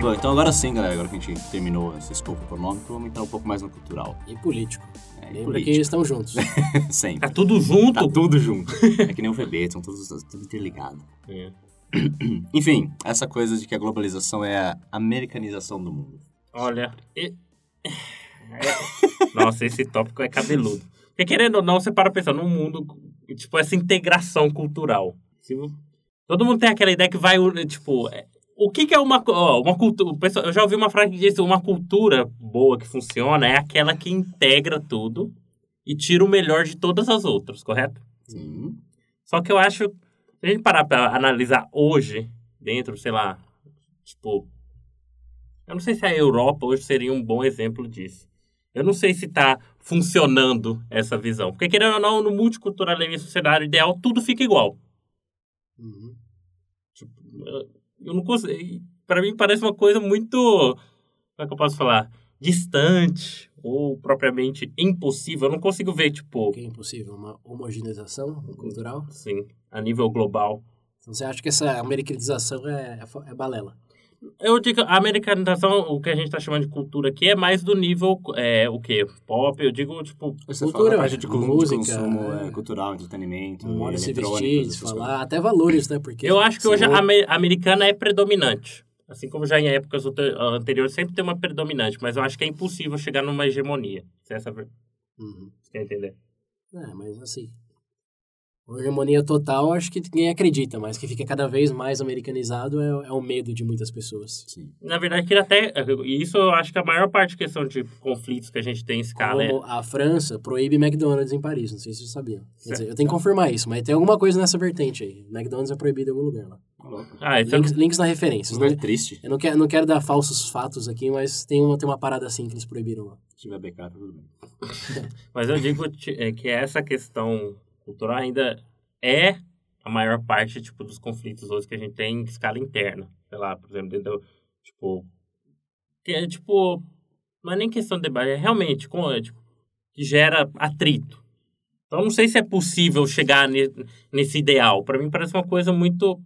Bom, então agora sim, galera, agora que a gente terminou esse escopo econômico, vamos entrar um pouco mais no cultural. E político. É, e Lembra político. que eles estão juntos. Sempre. Tá tudo junto? Tá tudo junto. É que nem o VB, são todos tudo interligado. É. Enfim, essa coisa de que a globalização é a americanização do mundo. Olha. e- é- Nossa, esse tópico é cabeludo. Porque querendo ou não, você para pensar num mundo, tipo, essa integração cultural. Todo mundo tem aquela ideia que vai, tipo, é- o que, que é uma, ó, uma cultura? Eu já ouvi uma frase que diz uma cultura boa que funciona é aquela que integra tudo e tira o melhor de todas as outras, correto? Sim. Só que eu acho, se a gente parar pra analisar hoje, dentro, sei lá, tipo. Eu não sei se a Europa hoje seria um bom exemplo disso. Eu não sei se tá funcionando essa visão. Porque, querendo ou não, no multiculturalismo, cenário ideal, tudo fica igual. Uhum. Tipo, eu- não consigo. Pra mim parece uma coisa muito. Como é que eu posso falar? Distante ou propriamente impossível. Eu não consigo ver, tipo, Que é impossível, uma homogeneização cultural. assim, a nível global. Então você acha que essa americanização é, é, é balela? Eu digo, a americanização, o que a gente tá chamando de cultura aqui, é mais do nível, é, o quê? Pop, eu digo, tipo, Você Cultura, fala de, música, consumo é. é, cultural, entretenimento, Modo de se vestir, falar, coisas. até valores, né? Porque eu acho que hoje a ame- a americana é predominante. Assim como já em épocas ante- anteriores sempre tem uma predominante, mas eu acho que é impossível chegar numa hegemonia. Se essa ver- Uhum. você quer entender? É, mas assim. Hegemonia total, acho que ninguém acredita, mas que fica cada vez mais americanizado é, é o medo de muitas pessoas. Sim. Na verdade, que até. e Isso eu acho que a maior parte da questão de conflitos que a gente tem em escala é. Como a França proíbe McDonald's em Paris, não sei se vocês sabiam. Quer dizer, eu tenho que confirmar isso, mas tem alguma coisa nessa vertente aí. McDonald's é proibido em algum lugar lá. Ah, isso é- Links, links na referência. Não é triste. Eu não quero, não quero dar falsos fatos aqui, mas tem uma, tem uma parada assim que eles proibiram lá. Se tiver BK, tá tudo bem. Mas eu digo é, que essa questão cultural ainda é a maior parte tipo, dos conflitos hoje que a gente tem em escala interna. Sei lá, por exemplo, dentro tipo... Que é, tipo... Não é nem questão de debate, é realmente com, é, tipo, que gera atrito. Então, não sei se é possível chegar ne- nesse ideal. Para mim, parece uma coisa muito...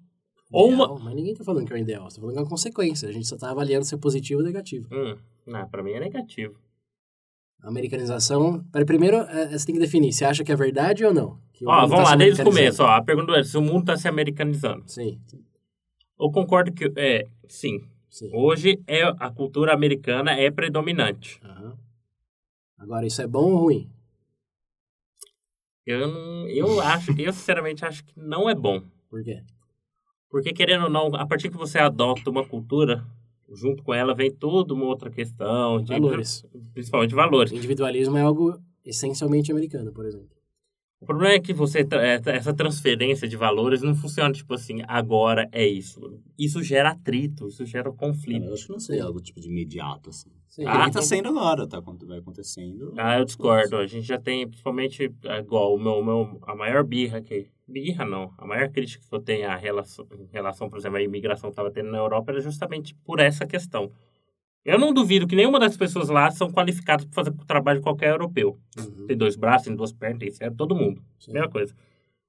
Ou uma... Mas ninguém tá falando que é um ideal, você tá falando que é uma consequência. A gente só tá avaliando se é positivo ou negativo. Hum, não, para mim é negativo. Americanização. Primeiro, é, você tem que definir. Você acha que é verdade ou não? Ó, mundo vamos tá lá, desde o começo. Ó, a pergunta é se o mundo está se americanizando. Sim, Eu concordo que, é, sim, sim. Hoje é, a cultura americana é predominante. Aham. Agora, isso é bom ou ruim? Eu, não, eu acho, eu sinceramente acho que não é bom. Por quê? Porque, querendo ou não, a partir que você adota uma cultura, junto com ela vem toda uma outra questão. De, Valores. Principalmente valores. Individualismo é algo essencialmente americano, por exemplo. O problema é que você é, essa transferência de valores não funciona tipo assim, agora é isso. Isso gera atrito, isso gera conflito. Eu acho que não seria algo tipo de imediato, assim. Sim. Ah, tá sendo agora, tá? Quando vai acontecendo. Ah, eu discordo. A gente já tem, principalmente, é, igual o meu, meu, a maior birra que. Birra não. A maior crítica que eu tenho à relação, em relação, por exemplo, à imigração que estava tendo na Europa era justamente por essa questão. Eu não duvido que nenhuma das pessoas lá são qualificadas para fazer o trabalho de qualquer europeu. Uhum. Tem dois braços, tem duas pernas, tem certo, todo mundo. Sim. Mesma coisa.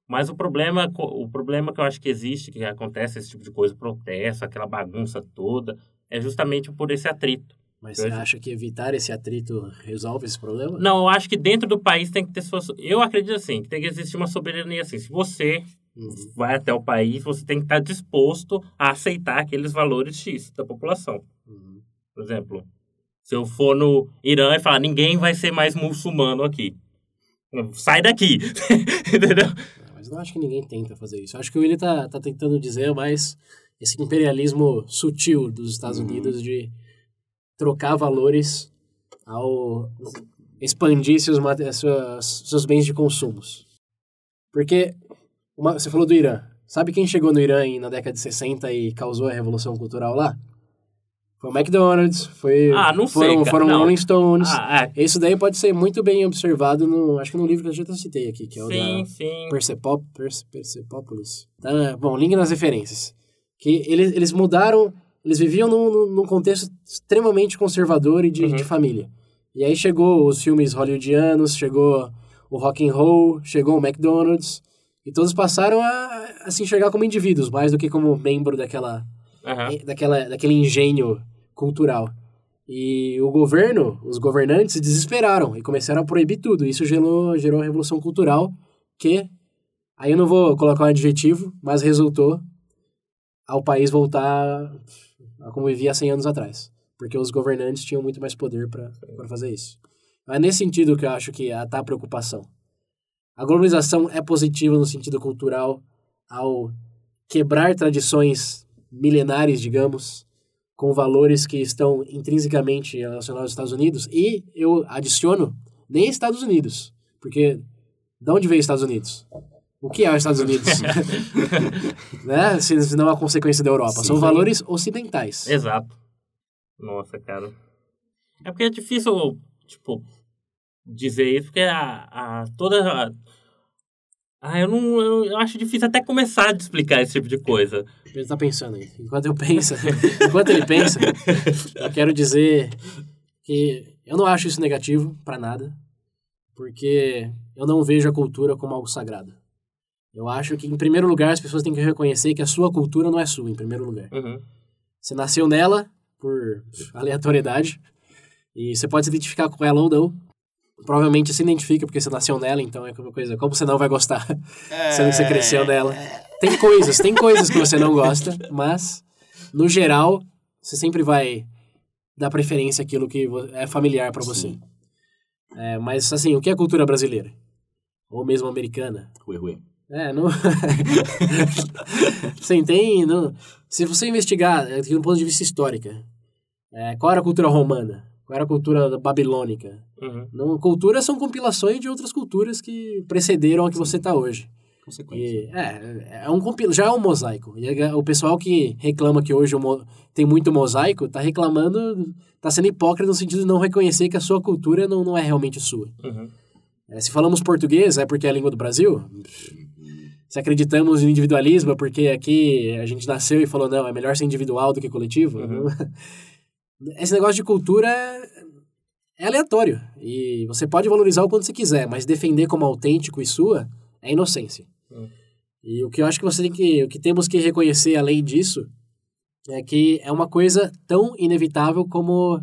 Mas o problema, o problema que eu acho que existe, que acontece esse tipo de coisa, protesto, aquela bagunça toda, é justamente por esse atrito. Mas você acha que evitar esse atrito resolve esse problema? Não, eu acho que dentro do país tem que ter sua. Eu acredito assim, que tem que existir uma soberania assim. Se você Uhum. vai até o país, você tem que estar disposto a aceitar aqueles valores X da população. Uhum. Por exemplo, se eu for no Irã e falar, ninguém vai ser mais muçulmano aqui. Sai daqui! Entendeu? Mas eu não acho que ninguém tenta fazer isso. Eu acho que o Willi tá, tá tentando dizer mais esse imperialismo sutil dos Estados Uhum. Unidos de trocar valores ao expandir seus, suas- seus bens de consumos. Porque uma- você falou do Irã. Sabe quem chegou no Irã na década de 60 e causou a revolução cultural lá? Foi o McDonald's, foi, Ah, não sei, foram, cara, foram não. Rolling Stones. Ah, é. Isso daí pode ser muito bem observado no, acho que no livro que eu já citei aqui, que é o Sim, da sim. Percepop, Perce, Persepopolis. Tá, bom, link nas referências. Que eles, eles mudaram, eles viviam num, num- contexto extremamente conservador e de, Uhum. de família. E aí chegou os filmes hollywoodianos, chegou o rock and roll, chegou o McDonald's, e todos passaram a, a se enxergar como indivíduos, mais do que como membro daquela, Aham. daquela, daquele engenho cultural. E o governo, os governantes se desesperaram e começaram a proibir tudo. Isso gerou, gerou a revolução cultural que, aí eu não vou colocar um adjetivo, mas resultou ao país voltar como vivia há 100 anos atrás. Porque os governantes tinham muito mais poder para fazer isso. É nesse sentido que eu acho que está a preocupação. A globalização é positiva no sentido cultural ao quebrar tradições milenares, digamos, com valores que estão intrinsecamente relacionados aos Estados Unidos. E eu adiciono nem Estados Unidos, porque de onde veio os Estados Unidos? O que é os Estados Unidos? né? Se, se não é uma consequência da Europa. Sim. São valores ocidentais. Exato. Nossa, cara. É porque é difícil, tipo, dizer isso, porque a, a toda. A... Ah, eu não. Eu, eu acho difícil até começar a explicar esse tipo de coisa. Ele tá pensando aí. Enquanto eu penso, enquanto ele pensa, eu quero dizer que eu não acho isso negativo pra nada, porque eu não vejo a cultura como algo sagrado. Eu acho que, em primeiro lugar, as pessoas têm que reconhecer que a sua cultura não é sua, em primeiro lugar. Uhum. Você nasceu nela por aleatoriedade e você pode se identificar com ela ou não. Provavelmente se identifica porque você nasceu nela, então é uma coisa. Como você não vai gostar sendo que você cresceu nela? Tem coisas, tem coisas que você não gosta, mas no geral você sempre vai dar preferência àquilo que é familiar pra você. É, mas assim, o que é cultura brasileira? Ou mesmo americana? Ui, ui. É, não. Sim, tem. Não... Se você investigar, é, de um ponto de vista histórico, é, qual era a cultura romana? Qual era a cultura babilônica? Uhum. Não, culturas são compilações de outras culturas que precederam a que você está hoje. E, é, é um compil... já é um mosaico. E é- o pessoal que reclama que hoje tem muito mosaico está reclamando, está sendo hipócrita no sentido de não reconhecer que a sua cultura não, não é realmente sua. Uhum. É, se falamos português, é porque é a língua do Brasil? Se acreditamos no individualismo, é porque aqui a gente nasceu e falou, não, é melhor ser individual do que coletivo? Uhum. Esse negócio de cultura é aleatório. E você pode valorizar o quanto você quiser, mas defender como autêntico e sua é inocência. Hum. E o que eu acho que você tem que. O que temos que reconhecer além disso é que é uma coisa tão inevitável como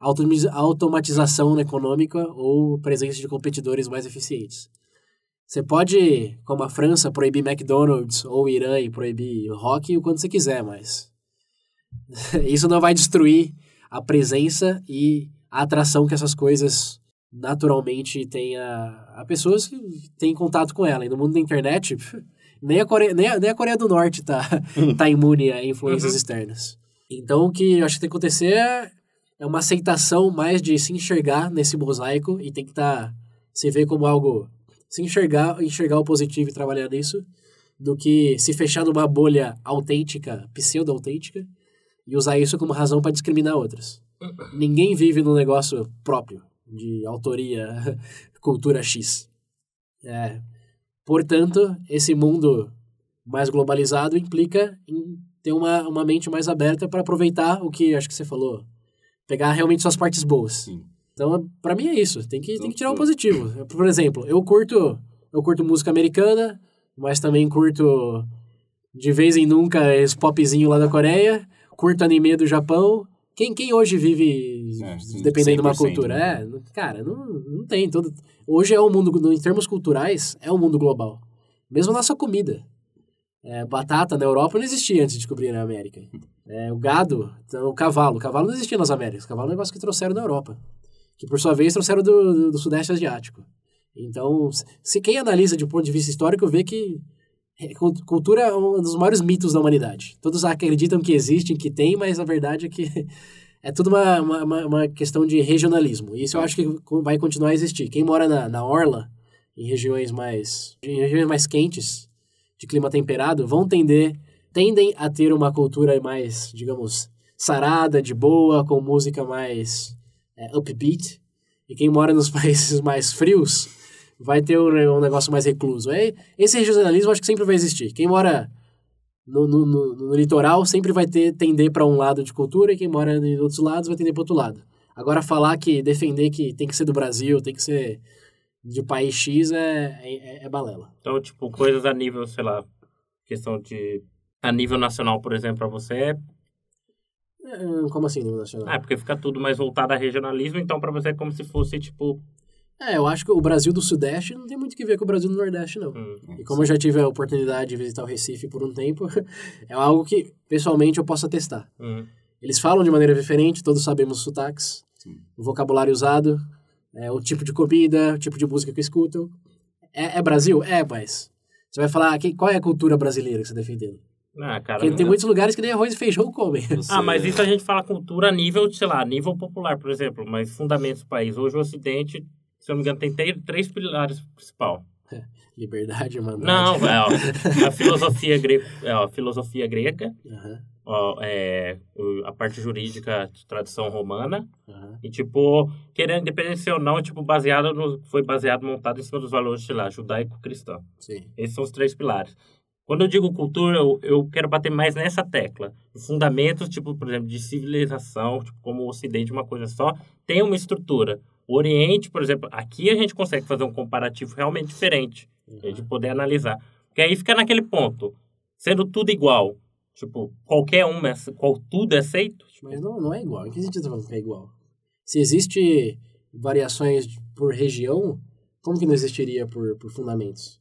automatização econômica ou presença de competidores mais eficientes. Você pode, como a França, proibir McDonald's ou o Irã e proibir rock o quanto você quiser, mas isso não vai destruir a presença e a atração que essas coisas naturalmente têm a, a pessoas que têm contato com ela. E no mundo da internet, nem a Coreia, nem a, nem a Coreia do Norte tá, tá imune a influências Uhum. externas. Então, o que eu acho que tem que acontecer é, é uma aceitação mais de se enxergar nesse mosaico e tentar se ver como algo... Se enxergar, enxergar o positivo e trabalhar nisso, do que se fechar numa bolha autêntica, pseudo-autêntica, e usar isso como razão para discriminar outras. Ninguém vive num negócio próprio, de autoria, cultura X. É, portanto, esse mundo mais globalizado implica em ter uma, uma mente mais aberta para aproveitar o que acho que você falou. Pegar realmente suas partes boas. Sim. Então, para mim é isso. Tem que, tem que tirar o Então, positivo. Por exemplo, eu curto, eu curto música americana, mas também curto de vez em nunca esse popzinho lá da Coreia, curto anime do Japão. Quem, quem hoje vive É, sim, dependendo de uma 100%, cultura? né? É, cara, não, não tem. Todo... Hoje é o mundo, em termos culturais, é o mundo global. Mesmo a nossa comida. É, batata na Europa não existia antes de descobrir na América. É, o gado, então, o cavalo. O cavalo não existia nas Américas. O cavalo é um negócio que trouxeram da Europa. Que, por sua vez, trouxeram do, do, do Sudeste Asiático. Então, se- quem analisa de ponto de vista histórico, vê que é, cult- cultura é um dos maiores mitos da humanidade. Todos acreditam que existe, que tem, mas a verdade é que é tudo uma, uma, uma- questão de regionalismo. E isso eu acho que vai continuar a existir. Quem mora na, na Orla, em regiões mais, em regiões mais quentes, de clima temperado, vão tender, tendem a ter uma cultura mais, digamos, sarada, de boa, com música mais é, upbeat. E quem mora nos países mais frios vai ter um, um negócio mais recluso. É, esse regionalismo acho que sempre vai existir. Quem mora no, no, no, no litoral sempre vai ter tender para um lado de cultura e quem mora em outros lados vai tender para outro lado. Agora falar que defender que tem que ser do Brasil, tem que ser de país X é, é, é balela. Então, tipo, coisas a nível, sei lá, questão de a nível nacional, por exemplo, para você é É, Como assim, nível nacional? Ah, porque fica tudo mais voltado a regionalismo, então pra você é como se fosse, tipo... É, eu acho que o Brasil do Sudeste não tem muito que ver com o Brasil do Nordeste, não. hum, E como eu já tive a oportunidade de visitar o Recife por um tempo, é algo que, pessoalmente, eu posso atestar. hum. Eles falam de maneira diferente, todos sabemos os sotaques, Sim. o vocabulário usado, é, o tipo de comida, o tipo de música que escutam. É, é Brasil? É, mas... Você vai falar, que, qual é a cultura brasileira que você está defendendo? Ah, cara... Porque tem muitos lugares que nem arroz e feijão comem. Você- Ah, mas isso a gente fala cultura a nível, sei lá, nível popular, por exemplo, mas fundamentos do país. Hoje o Ocidente, se eu não me engano, tem três, pilares principais. Liberdade, mano. Não, é, ó, a filosofia grega, é, ó, a filosofia grega, Aham, ó, é, a parte jurídica de tradição romana, aham. e tipo, querendo independência ou não, tipo, baseado no, foi baseado, montado em cima dos valores, sei lá, judaico-cristão. Sim. Esses são os três pilares. Quando eu digo cultura, eu, eu quero bater mais nessa tecla. Fundamentos, tipo, por exemplo, de civilização, tipo, como o Ocidente, uma coisa só, tem uma estrutura. O Oriente, por exemplo, aqui a gente consegue fazer um comparativo realmente diferente, a gente poder analisar. Porque aí fica naquele ponto, sendo tudo igual, tipo, qualquer um, é- qual, tudo é aceito, tipo, Mas não, não é igual. Em que sentido você tá falando que é igual? Se existe variações de- por região, como que não existiria por, por fundamentos?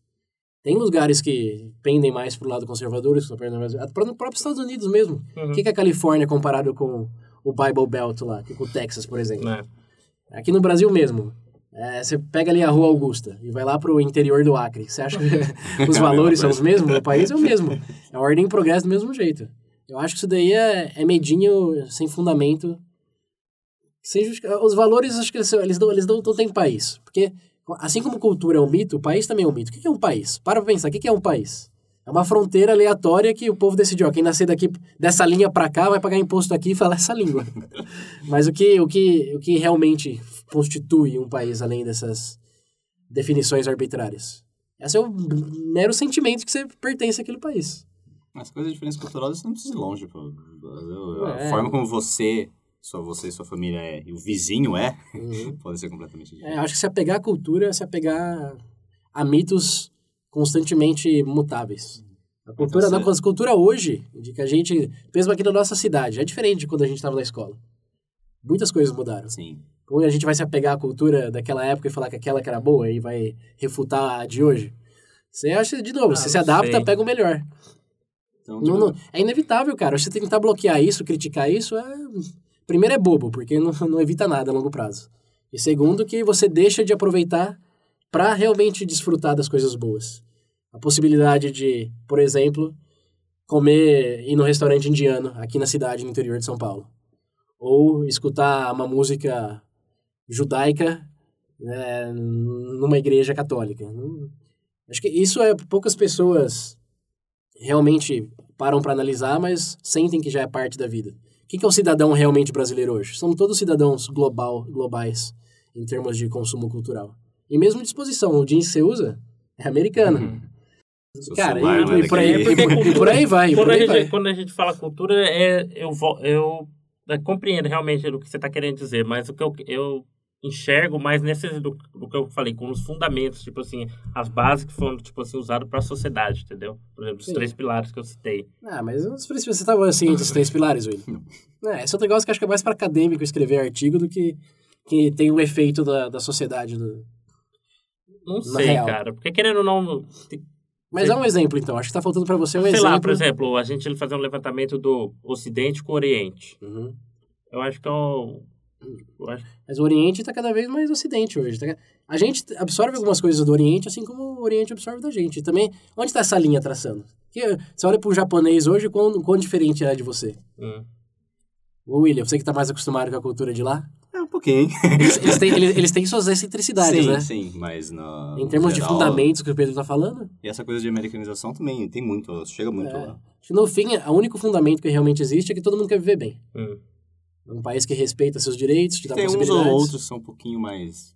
Tem lugares que pendem mais pro lado conservador. Para no próprio Estados Unidos mesmo. Uhum. O que, que é a Califórnia comparado com o Bible Belt lá, com o Texas, por exemplo? né? Aqui no Brasil mesmo, é, você pega ali a Rua Augusta e vai lá pro interior do Acre. Você acha que os valores são os mesmos? O país é o mesmo. É a ordem e progresso do mesmo jeito. Eu acho que isso daí é, é medinho sem fundamento. Sem Os valores, acho que eles, eles, não, eles não, não têm país. Porque, assim como cultura é um mito, o país também é um mito. O que é um país? Para pra pensar, o que é um país? É uma fronteira aleatória que o povo decidiu. Ó, quem nascer daqui, dessa linha pra cá, vai pagar imposto aqui e falar essa língua. Mas o que, o, que, o que realmente constitui um país além dessas definições arbitrárias? Esse é o mero sentimento que você pertence àquele país. As coisas de diferença cultural, você não precisa ir longe. Pô. A É. forma como você, só você e sua família é, e o vizinho é, pode ser completamente É, diferente. eu acho que se apegar à cultura é se apegar a mitos constantemente mutáveis. A cultura, Então, não, você- a cultura hoje, de que a gente, mesmo aqui na nossa cidade, é diferente de quando a gente estava na escola. Muitas coisas mudaram. Sim. Como a gente vai se apegar à cultura daquela época e falar que aquela que era boa e vai refutar a de hoje? Você acha, de novo, Ah, você se adapta, sei. pega o melhor. Então, Não- tipo, não- é inevitável, cara. Você tentar bloquear isso, criticar isso, é... primeiro é bobo, porque não, não evita nada a longo prazo. E segundo, que você deixa de aproveitar para realmente desfrutar das coisas boas. A possibilidade de, por exemplo, comer, ir no restaurante indiano aqui na cidade, no interior de São Paulo. Ou escutar uma música judaica né, numa igreja católica. Acho que isso é poucas pessoas realmente param para analisar, mas sentem que já é parte da vida. O que que é um cidadão realmente brasileiro hoje? Somos todos cidadãos global, globais em termos de consumo cultural. E mesmo disposição, o jeans que você usa é americano. Uhum. Cara, celular e, não é e por aí, e por aí vai, Quando por a, aí gente, vai. quando a gente fala cultura, é, eu, eu, é, compreendo realmente o que você está querendo dizer, mas o que eu, eu enxergo mais nesse do, do que eu falei, com os fundamentos, tipo assim, as bases que foram, tipo assim, usadas para a sociedade, entendeu? Por exemplo, os Sim. três pilares que eu citei. Ah, mas os princípios, você estava assim dos três pilares, William? Não. É, esse é um negócio que acho que é mais para acadêmico escrever artigo do que, que tem o efeito da, da sociedade. do- Não sei, real. cara, porque querendo ou não... tem- Mas Sei. é um exemplo, então. Acho que tá faltando para você um sei exemplo. lá, por exemplo, a gente fazer um levantamento do Ocidente com o Oriente. Uhum. Eu acho que é o... Mas o Oriente está cada vez mais Ocidente hoje. tá A gente absorve algumas coisas do Oriente, assim como o Oriente absorve da gente. E também, onde está essa linha traçando? Que, você olha para o japonês hoje, quão, quão diferente é de você? hum. Ô, William, você que está mais acostumado com a cultura de lá, É um pouquinho, eles, eles têm, eles, eles têm suas excentricidades, sim, né? sim, mas na, Em termos no de geral, fundamentos que o Pedro está falando, E essa coisa de americanização também tem muito, chega muito É. lá. Acho que no fim, o único fundamento que realmente existe é que todo mundo quer viver bem. Hum. É um país que respeita seus direitos, te dá Tem uns possibilidades. ou outros que são um pouquinho mais.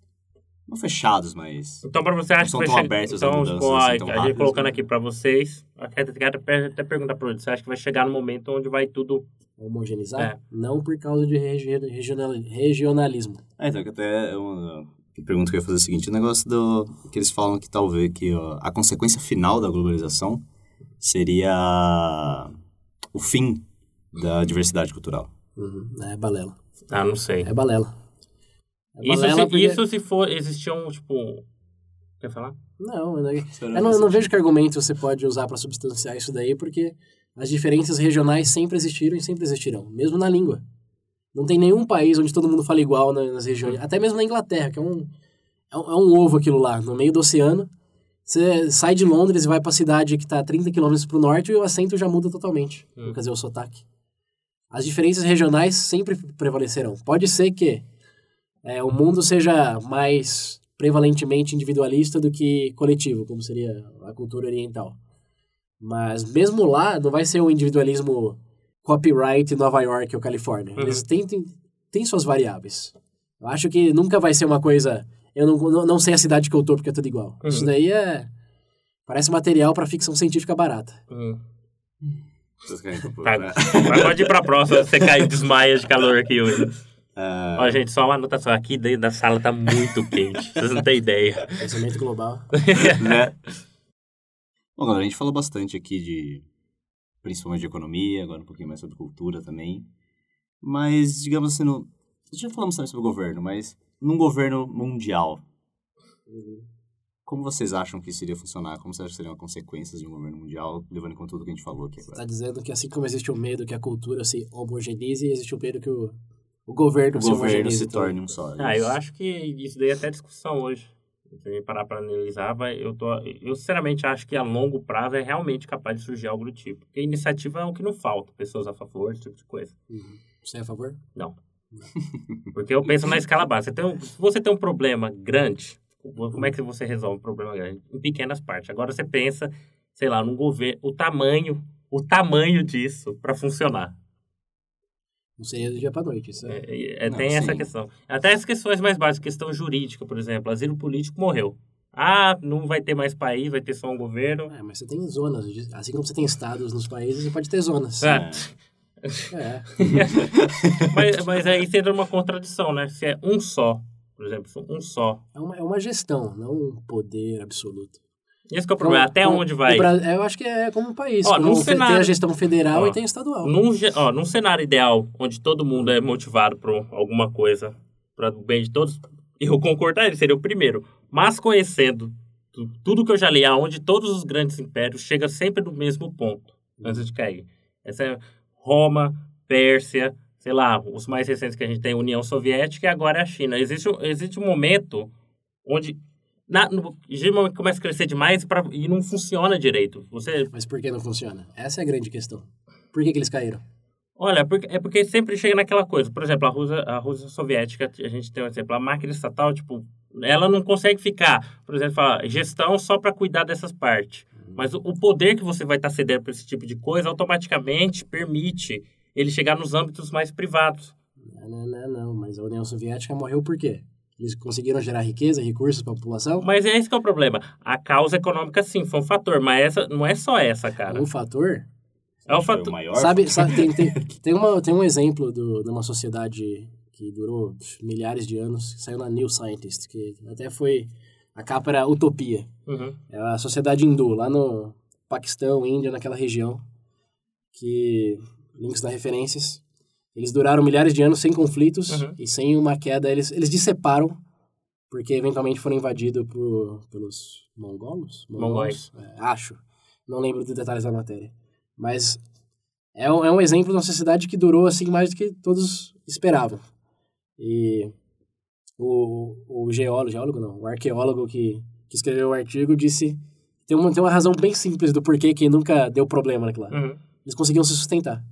Não fechados, mas. Então, pra você, acha que são vai tão chegar... abertos a Então, mudanças, tipo, assim, a, tão a gente colocando né? aqui pra vocês, até, até, até perguntar pra você, você acha que vai chegar no momento onde vai tudo... Homogeneizar? É. Não por causa de regi- regional- regionalismo. É, então, que até uma pergunta que eu ia fazer é o seguinte: o negócio do. que eles falam que talvez que ó, a consequência final da globalização seria o fim da diversidade cultural. Uhum. É balela. Ah, não sei. É balela. É Isso, balela se, porque- isso se for... Existia um, tipo... Quer falar? Não, eu não, eu não, eu não vejo que argumento você pode usar para substanciar isso daí, porque as diferenças regionais sempre existiram e sempre existirão, mesmo na língua. Não tem nenhum país onde todo mundo fala igual na- nas regiões, até mesmo na Inglaterra, que é um, é um, é um ovo aquilo lá, no meio do oceano. Você sai de Londres e vai para a cidade que está a 30 km para o norte e o acento já muda totalmente, Hum. quer dizer, o sotaque. As diferenças regionais sempre prevalecerão. Pode ser que é, o mundo seja mais prevalentemente individualista do que coletivo, como seria a cultura oriental. Mas mesmo lá, não vai ser um individualismo copyright Nova York ou Califórnia. Uhum. Eles têm, têm, têm suas variáveis. Eu acho que nunca vai ser uma coisa. Eu não, não, não sei a cidade que eu tô porque é tudo igual. Uhum. Isso daí é. Parece material para ficção científica barata. Hum. Vocês querem Tá. né? Mas pode ir pra próxima, você cai e desmaia de calor aqui hoje. Ah, Ó, gente, só uma anotação. Aqui dentro da sala tá muito quente. Vocês não têm ideia. Pensamento global. né? Bom, galera, a gente falou bastante aqui de. principalmente de economia, agora um pouquinho mais sobre cultura também. Mas, digamos assim, no, já falamos também sobre o governo, mas num governo mundial, como vocês acham que isso iria funcionar? Como vocês acham que seriam as consequências de um governo mundial, levando em conta tudo que a gente falou aqui Você agora? está dizendo que assim como existe o medo que a cultura se homogeneize, existe o medo que o, o governo O se governo se torne um só. Ah, eu acho que isso daí é até discussão hoje. Se parar para analisar, vai, eu, tô, eu sinceramente acho que a longo prazo é realmente capaz de surgir algo do tipo. Porque iniciativa é o que não falta, pessoas a favor, esse tipo de coisa. Uhum. Você é a favor? Não. Porque eu penso na escala básica. Você tem um- se você tem um problema grande, como é que você resolve um problema grande? Em pequenas partes. Agora você pensa, sei lá, num governo, o tamanho, o tamanho disso para funcionar. Não seria do dia pra noite. Isso é... É, é, Não, tem sim. essa questão. Até as questões mais básicas, questão jurídica, por exemplo. Asilo político morreu. Ah, não vai ter mais país, vai ter só um governo. É, mas você tem zonas. Assim como você tem estados nos países, você pode ter zonas. É. É. mas, mas aí você entra numa contradição, né? Se é um só, por exemplo, um só. É uma, é uma gestão, não um poder absoluto. Esse que é o problema. Até Como- onde vai? o Bra- Eu acho que é como um país. Ó, como num cenário- Tem a gestão federal Ó, e tem estadual. Num, ó, num cenário ideal, onde todo mundo é motivado por alguma coisa, para o bem de todos, eu concordaria, seria o primeiro. Mas conhecendo tu- tudo que eu já li, aonde todos os grandes impérios chegam sempre no mesmo ponto, antes de cair. Essa é Roma, Pérsia, sei lá, os mais recentes que a gente tem, União Soviética e agora é a China. Existe, existe um momento onde na, no, começa a crescer demais pra, e não funciona direito. Você Mas por que não funciona? Essa é a grande questão. Por que, que eles caíram? Olha, porque- é porque sempre chega naquela coisa. Por exemplo, a Rússia, a Rússia soviética, a gente tem um exemplo, a máquina estatal, tipo, ela não consegue ficar, por exemplo, falar, gestão só para cuidar dessas partes. Mas o, o poder que você vai estar cedendo para esse tipo de coisa automaticamente permite ele chegar nos âmbitos mais privados. Não, não, não, não. Mas a União Soviética morreu por quê? Eles conseguiram gerar riqueza, recursos para a população? Mas é esse que é o problema. A causa econômica, sim, foi um fator, mas essa não é só essa, cara. Um fator É um fator. o maior. Sabe, sabe tem, tem, tem, uma, tem um exemplo do, de uma sociedade que durou milhares de anos, que saiu na New Scientist, que até foi. A capa era Utopia. Uhum. É a sociedade hindu, lá no Paquistão, Índia, naquela região. Que. Links nas referências. Eles duraram milhares de anos sem conflitos Uhum. e sem uma queda. Eles, eles disseparam, porque eventualmente foram invadidos por, pelos mongolos? Mongóis. É, acho. Não lembro dos detalhes da matéria. Mas é um, é um exemplo de uma sociedade que durou assim mais do que todos esperavam. E o, o geólogo, geólogo não, o arqueólogo que, que escreveu o artigo disse tem uma, tem uma razão bem simples do porquê que nunca deu problema naquilo lá. Uhum. Eles conseguiam se sustentar.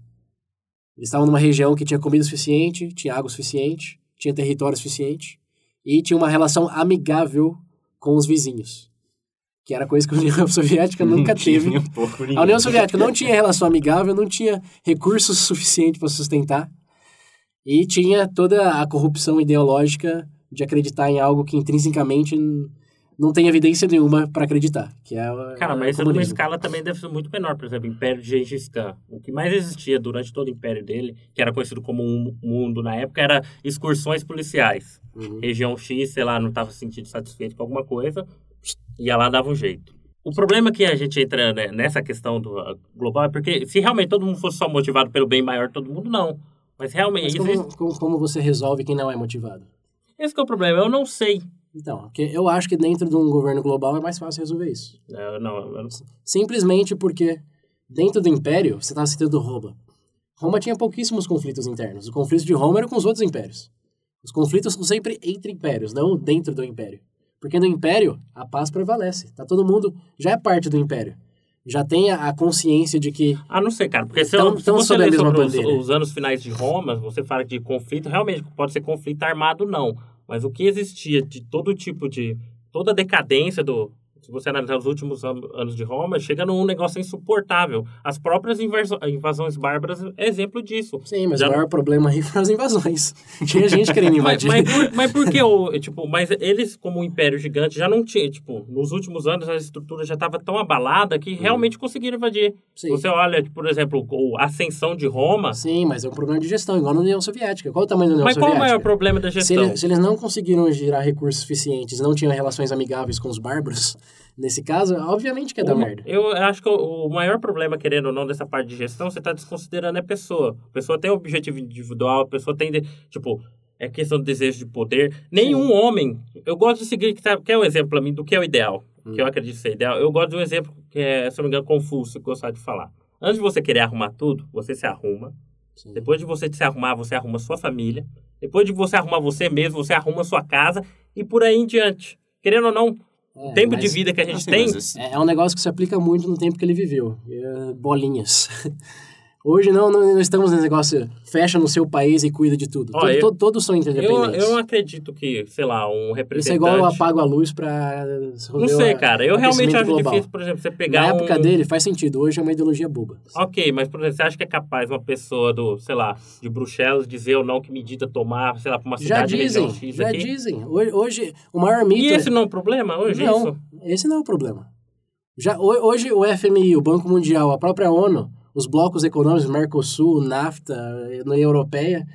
Eles estavam numa região que tinha comida suficiente, tinha água suficiente, tinha território suficiente e tinha uma relação amigável com os vizinhos. que era coisa que a União Soviética nunca teve. Um pouco A União Soviética não tinha relação amigável, não tinha recursos suficientes para sustentar e tinha toda a corrupção ideológica de acreditar em algo que intrinsecamente não tem evidência nenhuma para acreditar, que é Cara, é mas isso numa escala também deve ser muito menor. Por exemplo, o Império de Gengis Khan. O que mais existia durante todo o Império dele, que era conhecido como um mundo na época, era excursões policiais. Uhum. Região X, sei lá, não estava se sentindo satisfeito com alguma coisa, ia lá dava um jeito. O problema que a gente entra né, nessa questão do ah, global é porque se realmente todo mundo fosse só motivado pelo bem maior todo mundo, não. Mas realmente, Mas existe- como, como, como você resolve quem não é motivado? esse que é o problema. Eu não sei. Então, porque eu acho que dentro de um governo global é mais fácil resolver isso. Eu não, eu não- Simplesmente porque dentro do Império, você estava citando Roma. Roma tinha pouquíssimos conflitos internos. O conflito de Roma era com os outros impérios. Os conflitos são sempre entre impérios, não dentro do Império. Porque no Império, a paz prevalece. Tá todo mundo já é parte do Império. Já tem a, a consciência de que Ah, não sei, cara. Porque se, Tão- se tão você mesma sobre os, os anos finais de Roma, você fala de conflito, realmente pode ser conflito armado, não. Mas o que existia de todo tipo de... Toda a decadência do... Se você analisar os últimos an- anos de Roma, chega num negócio insuportável. As próprias invasões bárbaras é exemplo disso. sim, mas Já o maior problema aí foram as invasões. Tinha gente querendo Mas, invadir. mas, por, mas por que o, tipo, mas eles como um império gigante já não tinha, tipo, nos últimos anos a estrutura já estava tão abalada que realmente conseguiram invadir. Hum. Sim. Você olha, por exemplo, o- a ascensão de Roma, Sim, mas é um problema de gestão, igual na União Soviética. Qual o tamanho da União Mas qual o Soviética? maior problema da Se, gestão? ele- se eles não conseguiram gerar recursos suficientes, não tinham relações amigáveis com os bárbaros, nesse caso, obviamente que é da merda. Eu acho que o, o maior problema, querendo ou não, dessa parte de gestão, você está desconsiderando a pessoa. A pessoa tem objetivo individual, a pessoa tem, de- tipo, é questão de desejo de poder. Nenhum homem, eu gosto de seguir, que quer um exemplo para mim do que é o ideal, Hum. que eu acredito ser ideal. Eu gosto de um exemplo que é, se eu não me engano, Confúcio, que eu gostava de falar. Antes de você querer arrumar tudo, você se arruma. Sim. Depois de você se arrumar, você arruma sua família. Depois de você arrumar você mesmo, você arruma sua casa e por aí em diante. Querendo ou não, É, tempo mas de vida que a gente Assim, tem. É, é um negócio que se aplica muito no tempo que ele viveu. É, bolinhas. Hoje não, não, não estamos nesse negócio, fecha no seu país e cuida de tudo. Ó, Todo- eu- todo- todos são Eu, interdependentes. eu não acredito que, sei lá, um representante... Isso é igual eu apago a luz pra Não sei, cara. Eu realmente acho global. difícil, por exemplo, você pegar Na época um... dele faz sentido, hoje é uma ideologia boba. Ok, mas, por exemplo, você acha que é capaz uma pessoa do, sei lá, de Bruxelas dizer ou não que medida tomar, sei lá, pra uma Já cidade região dizem, X já aqui? dizem. Hoje, hoje, o maior mito... E é- esse não é um problema hoje, não, isso? esse não é o problema. Já, ho- hoje o FMI, o Banco Mundial, a própria ONU, os blocos econômicos, Mercosul, NAFTA, União Europeia,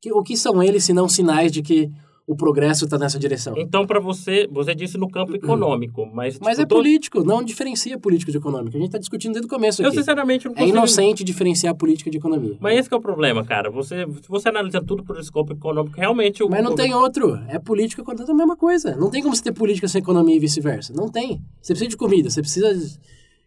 que, o que são eles se não sinais de que o progresso está nessa direção? Então, pra você, você disse no campo econômico, mas... Mas tipo, é todo- político, não diferencia político de econômico. A gente está discutindo desde o começo Eu, aqui. sinceramente, não É consigo... inocente diferenciar política de economia. Mas esse é o problema, cara. Você, se você analisa tudo por escopo econômico, realmente... o Mas não tem outro. É política contra a mesma coisa. Não tem como você ter política sem economia e vice-versa. Não tem. Você precisa de comida, você precisa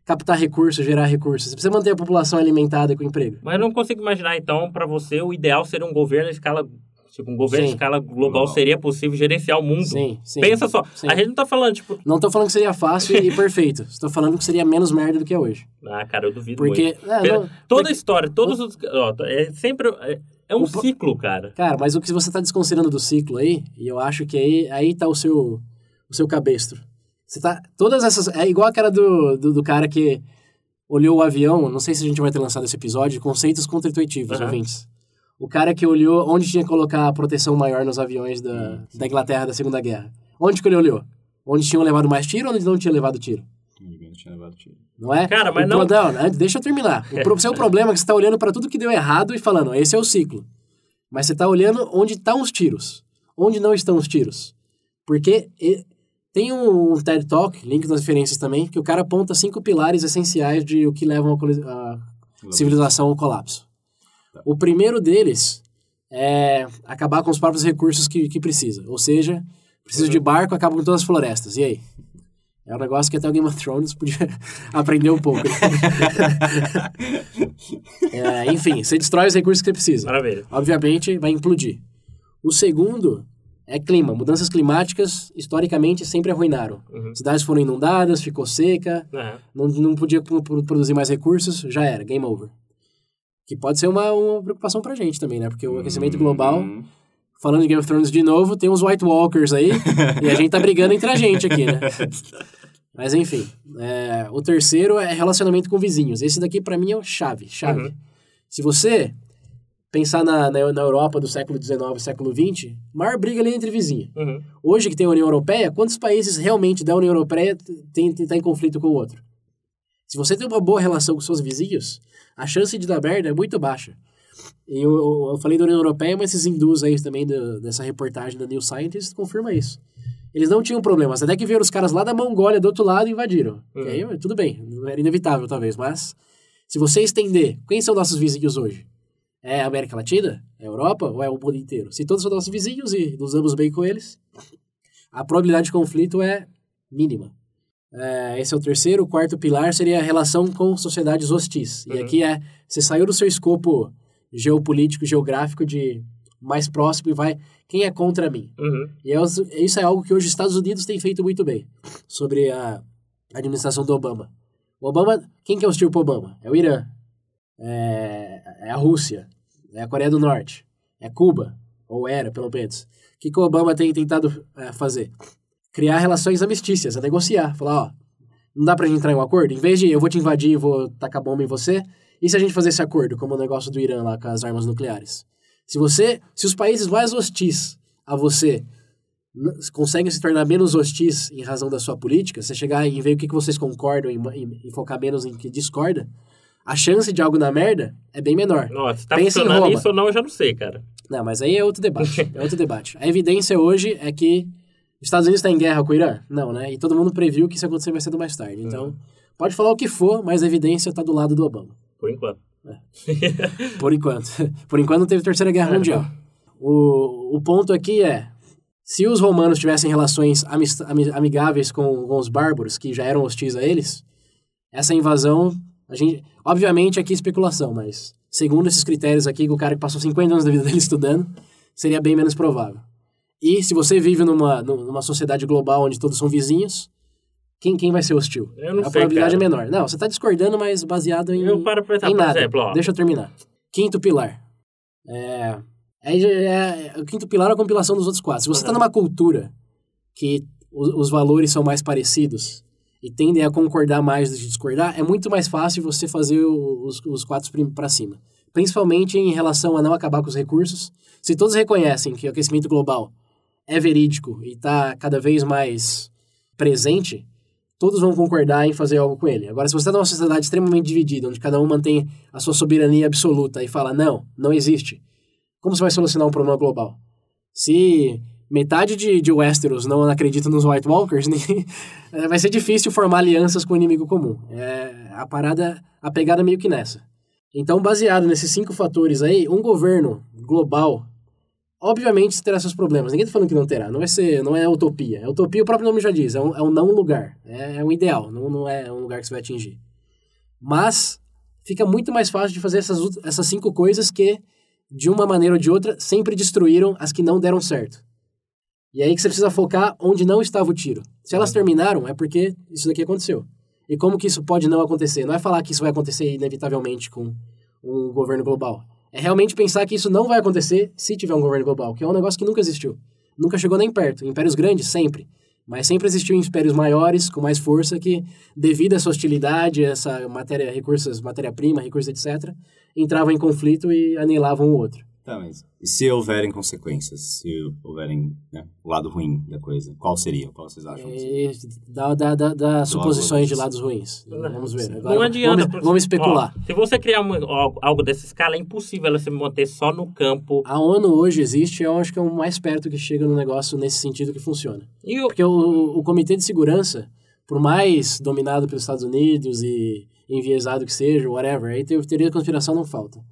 captar recursos, gerar recursos. Você precisa manter a população alimentada e com emprego. Mas eu não consigo imaginar, então, pra você, o ideal seria um governo em escala... Tipo, um governo Sim. escala global Global. seria possível gerenciar o mundo. Sim, sim. Pensa só, Sim. a gente não tá falando, tipo... Não tô falando que seria fácil e perfeito. Estou falando que seria menos merda do que é hoje. Ah, cara, eu duvido muito. Porque. é, Pera- não- Toda a história, todos os. Ó, é sempre. É, é um O ciclo, cara. Cara, mas o que você está desconsiderando do ciclo aí, e eu acho que aí, aí tá o seu, o seu cabestro. Você tá. Todas essas. É igual aquela do, do, do cara que olhou o avião, não sei se a gente vai ter lançado esse episódio, conceitos contra-intuitivos, Aham. ouvintes. O cara que olhou onde tinha que colocar a proteção maior nos aviões da, da Inglaterra da Segunda Guerra. Onde que ele olhou? Onde tinham levado mais tiro ou onde não tinha levado tiro? Ninguém tinha levado tiro. Não é? Cara, mas O não- pro- antes, deixa eu terminar. O pro- seu problema é que você está olhando para tudo que deu errado e falando, esse é o ciclo. Mas você está olhando onde estão os tiros. Onde não estão os tiros. Porque tem um, TED Talk, link nas referências também, que o cara aponta cinco pilares essenciais de o que levam a, civilização ao colapso. O primeiro deles é acabar com os próprios recursos que, que precisa. Ou seja, precisa de barco, acaba com todas as florestas. E aí? É um negócio que até o Game of Thrones podia aprender um pouco. É, enfim, você destrói os recursos que você precisa. Maravilha. Obviamente, vai implodir. O segundo é clima. Mudanças climáticas, historicamente, sempre arruinaram. Uhum. Cidades foram inundadas, ficou seca, não, não podia pro- pro- produzir mais recursos, já era, game over. Que pode ser uma, uma preocupação pra gente também, né? Porque o aquecimento global, Hum, falando de Game of Thrones de novo, tem uns White Walkers aí, e a gente tá brigando entre a gente aqui, né? Mas enfim, é, o terceiro é relacionamento com vizinhos. Esse daqui para mim é o chave, chave. Uhum. Se você pensar na, na, na Europa do século XIX e século XX, maior briga ali é entre vizinhos. Uhum. Hoje que tem a União Europeia, quantos países realmente da União Europeia tem, tem, tá em conflito com o outro? Se você tem uma boa relação com seus vizinhos, a chance de dar merda é muito baixa. E eu, eu, eu falei da União Europeia, mas esses hindus aí também do, dessa reportagem da New Scientist confirma isso. Eles não tinham problemas, até que vieram os caras lá da Mongólia do outro lado e invadiram. Uhum. E aí, tudo bem, era inevitável talvez, mas se você estender, quem são nossos vizinhos hoje? É a América Latina? É a Europa? Ou é o mundo inteiro? Se todos são nossos vizinhos e nos damos bem com eles, a probabilidade de conflito é mínima. É, esse é o terceiro. O quarto pilar seria a relação com sociedades hostis. E Uhum. aqui é, você saiu do seu escopo geopolítico, geográfico de mais próximo e vai, quem é contra mim? Uhum. E é isso é algo que hoje os Estados Unidos têm feito muito bem sobre a administração do Obama. O Obama, quem que é hostil pro Obama? É o Irã, é, é a Rússia, é a Coreia do Norte, é Cuba, ou era, pelo menos. O que, que o Obama tem tentado é, fazer? Criar relações amistícias, a negociar. Falar, ó, não dá pra gente entrar em um acordo? Em vez de eu vou te invadir e vou tacar bomba em você, e se a gente fazer esse acordo, como o negócio do Irã lá com as armas nucleares? Se você, se os países mais hostis a você conseguem se tornar menos hostis em razão da sua política, você chegar e ver o que, que vocês concordam e, e- e focar menos em que discorda, a chance de algo na merda é bem menor. Nossa, se tá Pensa funcionando isso ou não, eu já não sei, cara. Não, mas aí é outro debate. É outro debate. A evidência hoje é que os Estados Unidos está em guerra com o Irã? Não, né? E todo mundo previu que isso acontecer mais cedo ou mais tarde. Então, pode falar o que for, mas a evidência está do lado do Obama. Por enquanto. Por enquanto. Por enquanto não teve Terceira Guerra Mundial. O, o ponto aqui é, se os romanos tivessem relações amigáveis com, com os bárbaros, que já eram hostis a eles, essa invasão, a gente, obviamente aqui é especulação, mas segundo esses critérios aqui, o cara que passou 50 anos da vida dele estudando, seria bem menos provável. E se você vive numa, numa sociedade global onde todos são vizinhos, quem, quem vai ser hostil? Eu não a sei, probabilidade cara. é menor. Não, você está discordando, mas baseado em, Eu paro pra pensar, em nada. exemplo, ó. Deixa eu terminar. Quinto pilar. É, é, é- o quinto pilar é a compilação dos outros quatro. Se você está Uhum. numa cultura que os, os valores são mais parecidos e tendem a concordar mais do que discordar, é muito mais fácil você fazer os, os quatro para cima. Principalmente em relação a não acabar com os recursos. Se todos reconhecem que o aquecimento global é verídico e está cada vez mais presente, todos vão concordar em fazer algo com ele. Agora, se você está numa sociedade extremamente dividida, onde cada um mantém a sua soberania absoluta e fala, não, não existe, como você vai solucionar um problema global? Se metade de, de Westeros não acredita nos White Walkers, ninguém- é, vai ser difícil formar alianças com o inimigo comum. É, a parada, a pegada é meio que nessa. Então, baseado nesses cinco fatores aí, um governo global, obviamente terá seus problemas. Ninguém está falando que não terá. Não vai ser, não é utopia. É utopia, o próprio nome já diz. É um, é um não lugar. É, é um ideal. Não, não é um lugar que você vai atingir. Mas fica muito mais fácil de fazer essas, essas cinco coisas que, de uma maneira ou de outra, sempre destruíram as que não deram certo. E aí que você precisa focar onde não estava o tiro. Se elas terminaram, é porque isso daqui aconteceu. E como que isso pode não acontecer? Não é falar que isso vai acontecer inevitavelmente com um governo global. É realmente pensar que isso não vai acontecer se tiver um governo global, que é um negócio que nunca existiu. Nunca chegou nem perto. Impérios grandes, sempre. Mas sempre existiu impérios maiores, com mais força, que, devido a essa hostilidade, essa matéria, recursos, matéria-prima, recursos, etc., entravam em conflito e anilavam o outro. Tá, mas e se houverem consequências? Se houverem né, o lado ruim da coisa, qual seria? Qual vocês acham? E dá, dá, dá, dá suposições de lados ruins. Vamos ver. Não Agora, adianta. vamos, vamos especular. Ó, se você criar uma- algo- algo dessa escala, é impossível ela se manter só no campo. A ONU hoje existe, eu acho que é o mais perto que chega no negócio nesse sentido que funciona. E o, Porque o, o Comitê de Segurança, por mais dominado pelos Estados Unidos e enviesado que seja, whatever, aí te- teoria da conspiração não falta.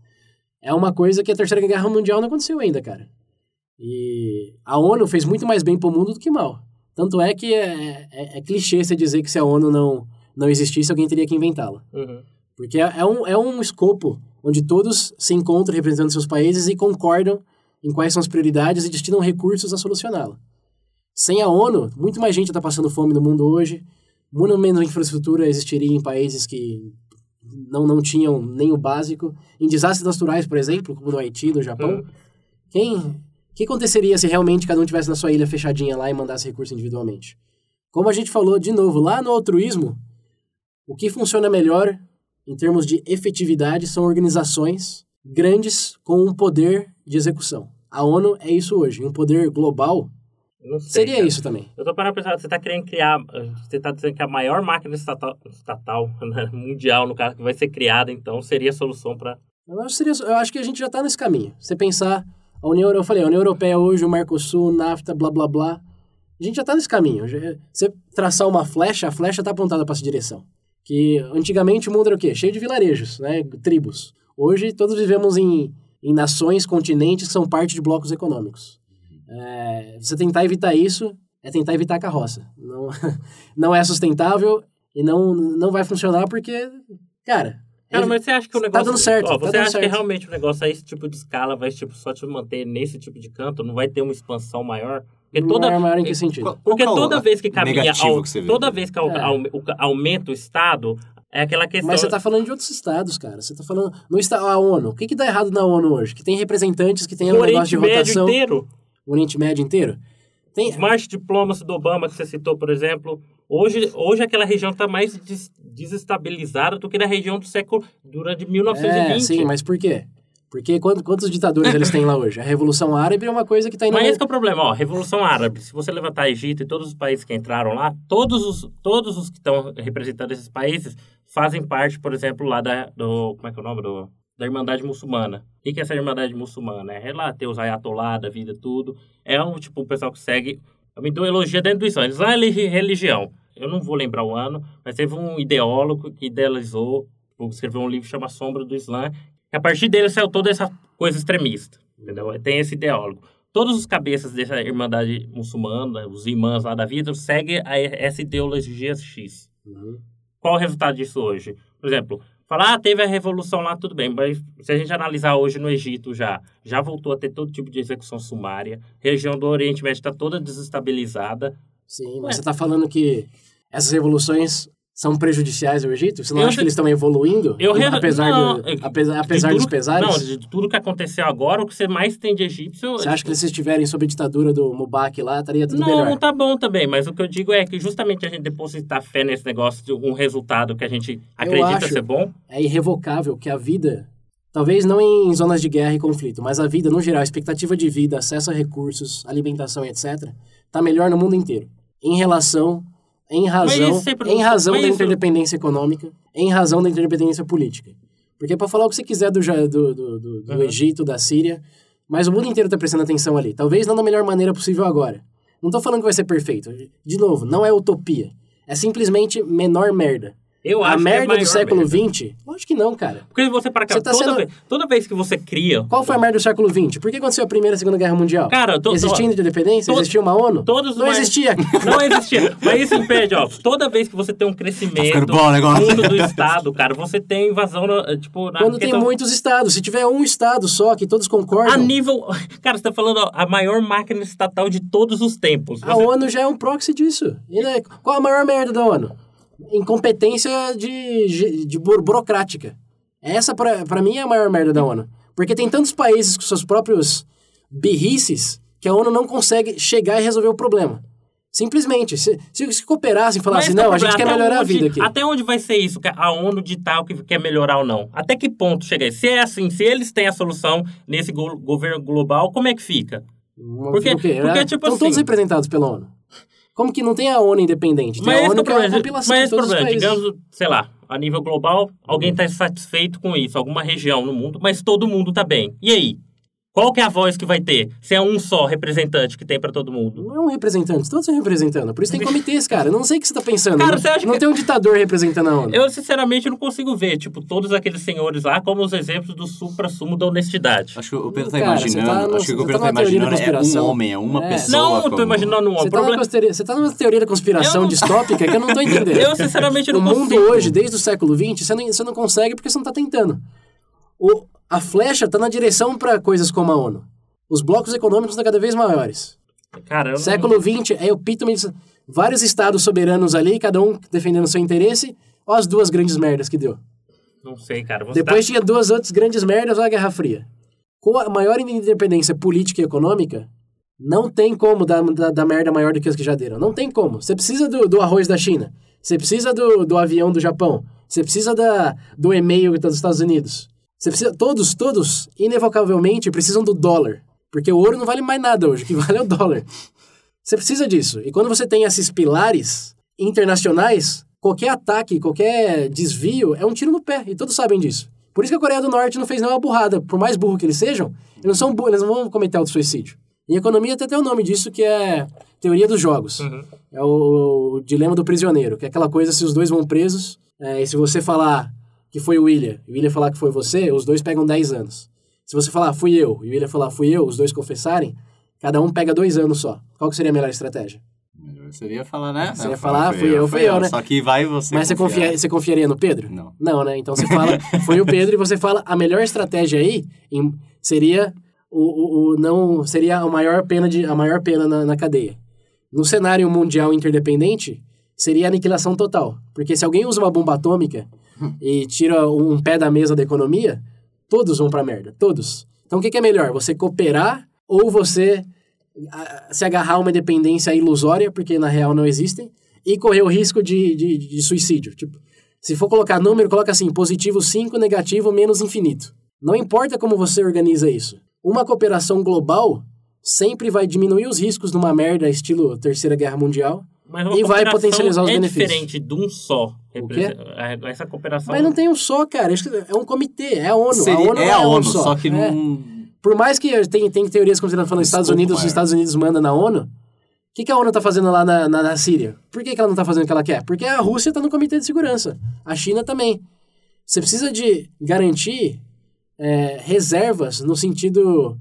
É uma coisa que a Terceira Guerra Mundial não aconteceu ainda, cara. E a ONU fez muito mais bem pro mundo do que mal. Tanto é que é, é- é clichê você dizer que se a ONU não, não existisse, alguém teria que inventá-la. Uhum. Porque é, é um, é um escopo onde todos se encontram representando seus países e concordam em quais são as prioridades e destinam recursos a solucioná-la. Sem a ONU, muito mais gente está passando fome no mundo hoje, muito menos infraestrutura existiria em países que não, não tinham nem o básico. Em desastres naturais, por exemplo, como no Haiti, no Japão, Uhum. quem... O que aconteceria se realmente cada um tivesse na sua ilha fechadinha lá e mandasse recurso individualmente? Como a gente falou de novo lá no altruísmo, o que funciona melhor em termos de efetividade são organizações grandes com um poder de execução. A ONU é isso hoje, um poder global sei, seria cara. isso também. Eu tô parando pra pensar, você tá querendo criar, você tá dizendo que a maior máquina estatal, estatal né, mundial, no caso, que vai ser criada, então, seria a solução pra... Eu acho, seria- eu acho que a gente já está nesse caminho. Você pensar, a União, eu falei, a União Europeia hoje, o Mercosul, NAFTA, blá blá blá. A gente já está nesse caminho. Você traçar uma flecha, a flecha está apontada para essa direção. Que antigamente o mundo era o quê? Cheio de vilarejos, né? Tribos. Hoje todos vivemos em, em nações, continentes que são parte de blocos econômicos. É, você tentar evitar isso é tentar evitar a carroça. Não, não é sustentável e não, não vai funcionar porque, cara. Cara, é- mas você acha que o Tá negócio... dando certo, Ó, tá você dando acha que certo. realmente o negócio a esse tipo de escala vai, tipo, só te manter nesse tipo de canto? Não vai ter uma expansão maior? Porque toda... Maior, maior em que sentido? Porque que é o toda vez que caminha... Ao, que toda vez que É. aumenta o Estado, é aquela questão... Mas você tá falando de outros estados, cara. Você tá falando. No estado, a ONU. O que que dá errado na ONU hoje? Que tem representantes que tem o um negócio de Oriente Médio rotação. inteiro... O Oriente Médio inteiro. Tem, Os march diplomas do Obama que você citou, por exemplo, hoje, hoje aquela região está mais des- desestabilizada do que na região do século durante 1920. é, sim, mas por quê? Porque quantos, quantos ditadores eles têm lá hoje? A Revolução Árabe é uma coisa que tá indo. Mas esse que é o problema, ó, Revolução Árabe, se você levantar Egito e todos os países que entraram lá, todos os, todos os que estão representando esses países fazem parte, por exemplo, lá da, do, como é que é o nome, do, da Irmandade Muçulmana. O que é essa Irmandade Muçulmana? É lá ter os ayatollah da vida, tudo. É um, tipo, o pessoal que segue uma ideologia dentro do Islã. Islã é religi- religião. Eu não vou lembrar o ano, mas teve um ideólogo que idealizou, tipo, escreveu um livro que chama Sombra do Islã, e a partir dele saiu toda essa coisa extremista, entendeu? Tem esse ideólogo. Todos os cabeças dessa Irmandade Muçulmana, os imãs lá da vida, seguem a, essa ideologia X. Uhum. Qual o resultado disso hoje? Por exemplo, falar, ah, teve a revolução lá, tudo bem, mas se a gente analisar hoje no Egito já, já voltou a ter todo tipo de execução sumária, região do Oriente Médio está toda desestabilizada. Sim, mas Ué. você tá falando que essas revoluções são prejudiciais ao Egito? Você não Eu acha que eles estão evoluindo? Eu re- apesar não, do- é- apesar, apesar tudo- dos pesares? Não, de tudo que aconteceu agora, o que você mais tem de egípcio... Você acha que se estiverem sob a ditadura do Mubarak lá, estaria tudo Não, melhor? não tá bom também, mas o que eu digo é que justamente a gente depositar fé nesse negócio de um resultado que a gente acredita ser bom, é irrevogável que a vida, talvez não em zonas de guerra e conflito, mas a vida no geral, a expectativa de vida, acesso a recursos, alimentação etc, tá melhor no mundo inteiro. Em relação, em razão, em razão da isso- interdependência econômica, em razão da interdependência política. Porque para falar o que você quiser do, do, do, do- do Uhum. Egito, da Síria, mas o mundo inteiro tá prestando atenção ali. Talvez não da melhor maneira possível agora. Não tô falando que vai ser perfeito. De novo, não é utopia. É simplesmente menor merda. Eu A acho que é merda do século merda. XX? Lógico que não, cara. Porque você para cá, Você tá toda, sendo- vez, toda vez que você cria... Qual foi a merda do século XX? Por que aconteceu a Primeira e a Segunda Guerra Mundial? Cara, eu tô- Existia tô- independência? to- Existia uma ONU? todos os Não mais- existia. Não existia. Mas isso impede, ó. Toda vez que você tem um crescimento ficando bom negócio. mundo do Estado, cara, você tem invasão, na- tipo... Na Quando tem questão- muitos estados. Se tiver um estado só que todos concordam, A nível... Cara, você tá falando ó, a maior máquina estatal de todos os tempos. a Você- ONU já é um proxy disso. E, né, Qual a maior merda da ONU? Incompetência de, de, de buro- burocrática. Essa, pra, pra mim, é a maior merda da ONU. Porque tem tantos países com seus próprios birrices que a ONU não consegue chegar e resolver o problema. Simplesmente. Se, se, se cooperassem e falassem, Mas não, tá a gente quer melhorar a onde- vida aqui. Até onde vai ser isso? A ONU digital que quer melhorar ou não? Até que ponto chega aí? Se é assim, se eles têm a solução nesse go- governo global, como é que fica? Porque- O quê? porque, É, tipo Estão todos assim- representados pela ONU. Como que não tem a ONU independente? Tem Mas a ONU que é é uma compilação Mas esse é problema. Digamos, sei lá, a nível global, alguém está satisfeito com isso, alguma região no mundo, mas todo mundo está bem. E aí? Qual que é a voz que vai ter? Se é um só representante que tem para todo mundo? Não é um representante, todos estão representando. Por isso tem comitês, cara. Eu não sei o que você tá pensando. Cara, não, você acha não que- tem um ditador representando a ONU. Eu, sinceramente, não consigo ver, tipo, todos aqueles senhores lá como os exemplos do supra-sumo da honestidade. Acho que o Pedro tá Cara, você imaginando. tá no- acho que o o Pedro tá tá numa teoria da imaginando é um conspiração. homem, é uma É. pessoa. Não, eu tô como- imaginando um Você tá, problema. você tá numa teoria da conspiração não- distópica que eu não tô entendendo. Eu, sinceramente, não o mundo consigo. hoje, desde o século XX, você não, você não consegue porque você não tá tentando. O, a flecha tá na direção para coisas como a ONU. Os blocos econômicos estão cada vez maiores. Cara, eu não- Século XX é o epítome de vários estados soberanos ali, cada um defendendo seu interesse. Ó as duas grandes merdas que deu. não sei, cara. Depois tá... tinha duas outras grandes merdas, olha a Guerra Fria. Com a maior independência política e econômica, Não tem como dar, dar, dar merda maior do que as que já deram. Não tem como. Você precisa do, do arroz da China. Você precisa do, do avião do Japão. Você precisa da, do e-mail dos Estados Unidos. Você precisa, todos, todos, inevocavelmente, precisam do dólar. Porque o ouro não vale mais nada hoje, o que vale é o dólar. Você precisa disso. E quando você tem esses pilares internacionais, qualquer ataque, qualquer desvio é um tiro no pé. E todos sabem disso. Por isso que a Coreia do Norte não fez nenhuma burrada. Por mais burro que eles sejam, eles não são burros, eles não vão cometer auto-suicídio. Em economia tem até o nome disso que é teoria dos jogos. Uhum. É o, o dilema do prisioneiro, que é aquela coisa se os dois vão presos, é, e se você falar que foi o William, e o William falar que foi você, os dois pegam 10 anos. Se você falar fui eu, e o William falar fui eu, os dois confessarem, cada um pega dois anos só. Qual que seria a melhor estratégia? Melhor seria falar, né? Você ia Não, falar, fui eu, fui eu, né? Só que vai você Mas você, confia, você confiaria no Pedro? Não. Não, né? Então você fala, foi o Pedro, e você fala, a melhor estratégia aí em- seria o, o, o não seria a maior pena, de, a maior pena na, na cadeia. No cenário mundial interdependente, seria a aniquilação total. Porque se alguém usa uma bomba atômica e tira um pé da mesa da economia, todos vão pra merda, todos. Então o que, que é melhor? Você cooperar ou você se agarrar a uma independência ilusória, porque na real não existem, e correr o risco de, de, de suicídio. Tipo, se for colocar número, coloca assim, positivo 5, negativo menos infinito. Não importa como você organiza isso. Uma cooperação global sempre vai diminuir os riscos numa merda estilo Terceira Guerra Mundial, Mas uma E vai potencializar os é benefícios. diferente de um só. O quê? É, Essa cooperação... mas não tem um só, cara. Isso É um comitê, é a ONU. Seria- a ONU é não a ONU, só. só que É. não... Por mais que tem, tem teorias como você tá falando, Estados Unidos, os. Estados Unidos manda na ONU. O que, que a ONU tá fazendo lá na, na, na Síria? Por que, que ela não tá fazendo o que ela quer? Porque a Rússia tá no Comitê de Segurança. A China também. Você precisa de garantir é, reservas no sentido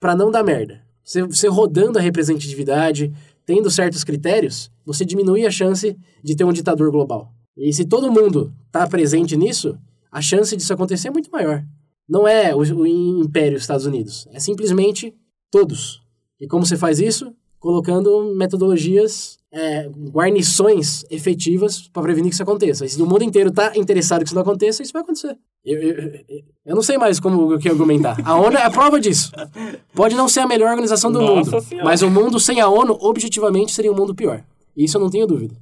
para não dar merda. Você, você rodando a representatividade, tendo certos critérios, você diminui a chance de ter um ditador global. E se todo mundo tá presente nisso, a chance disso acontecer é muito maior. Não é o, o Império Estados Unidos, é simplesmente todos. E como você faz isso? Colocando metodologias, é, guarnições efetivas para prevenir que isso aconteça. E se o mundo inteiro está interessado que isso não aconteça, isso vai acontecer. Eu, eu, eu- não sei mais como que argumentar. A ONU é a prova disso. Pode não ser a melhor organização do Nossa mundo, Senhora. mas o mundo sem a ONU, objetivamente, seria um mundo pior. Isso eu não tenho dúvida.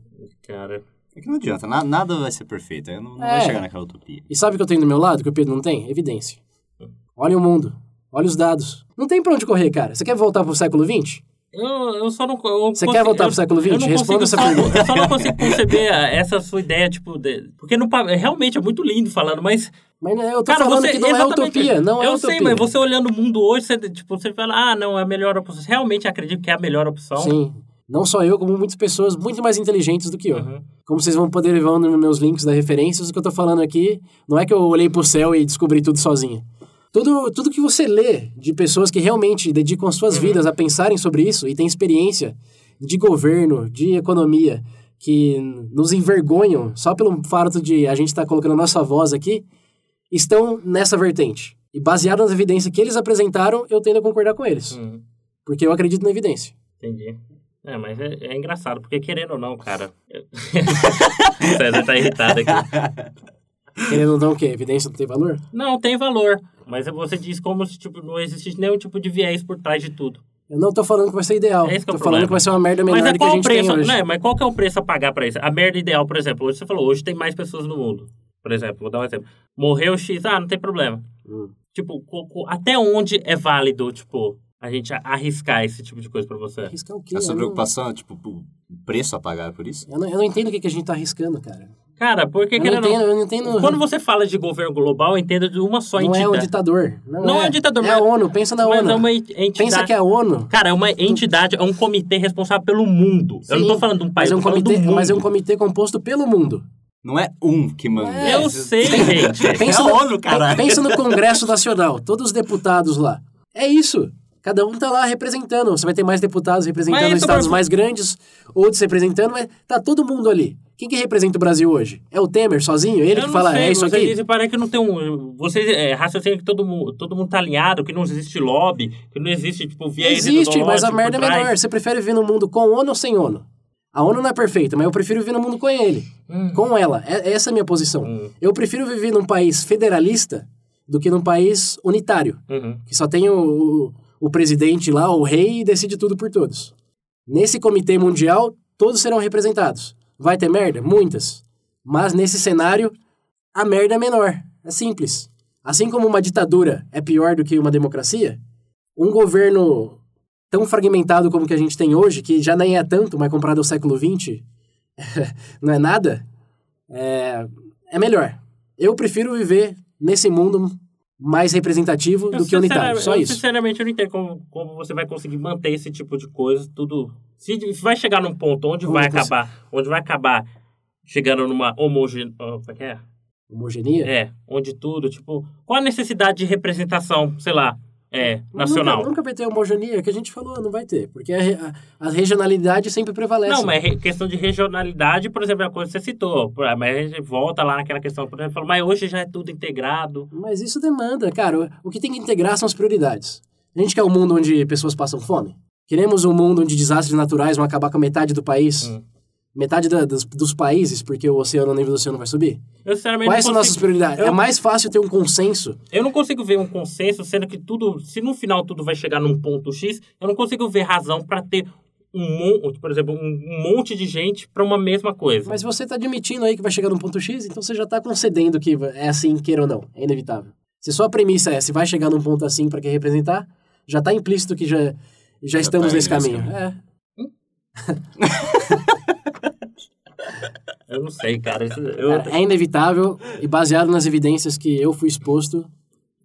Cara, É que não adianta, na- nada vai ser perfeito, aí não, não É. vai chegar naquela utopia. E sabe o que eu tenho do meu lado, que o Pedro não tem? Evidência. Olha o mundo. Olha os dados. Não tem pra onde correr, cara. Você quer voltar pro século XX? eu, eu só não... eu Você consigo- quer voltar eu- pro século XX? eu Responda essa pergunta. Eu só não consigo conceber a- essa sua ideia, tipo... De, porque no, pa- realmente é muito lindo falando, mas... Mas né, eu tô Cara, falando você, que não é utopia. Não é eu utopia. sei, mas você olhando o mundo hoje, você, tipo, você fala, ah, não, é a melhor opção. Você realmente acredita que é a melhor opção? Sim. Não só eu, como muitas pessoas muito mais inteligentes do que eu. Uhum. Como vocês vão poder ver nos meus links da referências, o que eu tô falando aqui não é que eu olhei pro céu e descobri tudo sozinho. Tudo, tudo que você lê de pessoas que realmente dedicam as suas vidas a pensarem sobre isso e têm experiência de governo, de economia, que nos envergonham só pelo fato de a gente estar colocando a nossa voz aqui, estão nessa vertente. E baseado nas evidências que eles apresentaram, eu tendo a concordar com eles. Uhum. Porque eu acredito na evidência. Entendi. É, mas é, é engraçado, porque querendo ou não, cara... o César tá irritado aqui. Querendo ou não, o quê? Evidência não tem valor? Não, tem valor. Mas você diz como se tipo, não existisse nenhum tipo de viés por trás de tudo. Eu não tô falando que vai ser ideal. É esse que é tô o falando problema. que vai ser uma merda menor Mas é do que a gente preço, tem hoje. né? Mas qual que é o preço a pagar pra isso? A merda ideal, por exemplo, hoje você falou, hoje tem mais pessoas no mundo. Por exemplo, vou dar um exemplo. Morreu X, ah, não tem problema. Hum. Tipo, até onde é válido, tipo, a gente arriscar esse tipo de coisa pra você? Arriscar o quê? A sua Eu não- preocupação é, tipo, o preço a pagar por isso? Eu não, eu não entendo o que, que a gente tá arriscando, cara. Cara, porque Eu não querendo entendo, eu não entendo. Quando você fala de governo global, eu entendo de uma só não é entidade. um ditador. Não, Não é. é um ditador, É a mas- ONU, pensa na Mas ONU. é uma entidade. Pensa que é a ONU. Cara, é uma entidade, é um comitê responsável pelo mundo. eu não Sim, tô falando de um país, mas é um comitê, do mundo. mas é um comitê composto pelo mundo. Não é um que manda. É. Eu sei, gente. Pensa é a ONU, caralho. Pensa no Congresso Nacional, todos os deputados lá. É isso. Cada um tá lá representando. Você vai ter mais deputados representando estados mais grandes, outros representando, mas tá todo mundo ali. Quem que representa o Brasil hoje? É o Temer sozinho? Ele Eu que fala, sei, é isso você aqui? Dizem, parece que não tem um. Vocês é, raciocinam que todo mundo, todo mundo tá alinhado, que não existe lobby, que não existe, tipo, viés Existe, mas a merda é menor. Você prefere viver no mundo com ONU ou sem ONU? A ONU não é perfeita, mas eu prefiro viver no mundo com ele. Hum. Com ela. É, essa é a minha posição. Hum. Eu prefiro viver num país federalista do que num país unitário. Uhum. Que só tem o, o, presidente lá, o rei, decide tudo por todos. Nesse comitê mundial, todos serão representados. Vai ter merda? Muitas. Mas nesse cenário, a merda é menor. É simples. Assim como uma ditadura é pior do que uma democracia, um governo tão fragmentado como o que a gente tem hoje, que já nem é tanto, mas comparado ao século XX, não é nada, é, é melhor. Eu prefiro viver nesse mundo mais representativo Eu do que unitário. Só eu, isso. Sinceramente, eu não entendo como, como você vai conseguir manter esse tipo de coisa, tudo. Se vai chegar num ponto onde Como vai acabar, onde vai acabar chegando numa homogeneidade. como é que é? Homogenia? É, onde tudo, tipo, qual a necessidade de representação, sei lá, é, nacional? Nunca, nunca vai ter homogeneia, que a gente falou, não vai ter. Porque a, a- a regionalidade sempre prevalece. Não, mas questão de regionalidade, por exemplo, é a coisa que você citou. Mas a gente volta lá naquela questão, por exemplo, mas hoje já é tudo integrado. Mas isso demanda, cara. o- O que tem que integrar são as prioridades. A gente quer um mundo onde pessoas passam fome? Queremos um mundo onde desastres naturais vão acabar com a metade do país? Hum. Metade da- dos, dos países, porque o oceano, o nível do oceano vai subir? Eu, sinceramente, Quais não são nossas consigo- prioridades? eu- É mais fácil ter um consenso. Eu não consigo ver um consenso, sendo que tudo, se no final tudo vai chegar num ponto X, eu não consigo ver razão para ter um monte, por exemplo, um, monte de gente para uma mesma coisa. Mas você está admitindo aí que vai chegar num ponto X, então você já está concedendo que é assim, queira ou não. É inevitável. Se só a premissa é se vai chegar num ponto assim para que representar, já está implícito que já, já, estamos tá nesse nesse caminho. caminho. É. Eu não sei, cara. eu Cara, é inevitável e baseado nas evidências que eu fui exposto,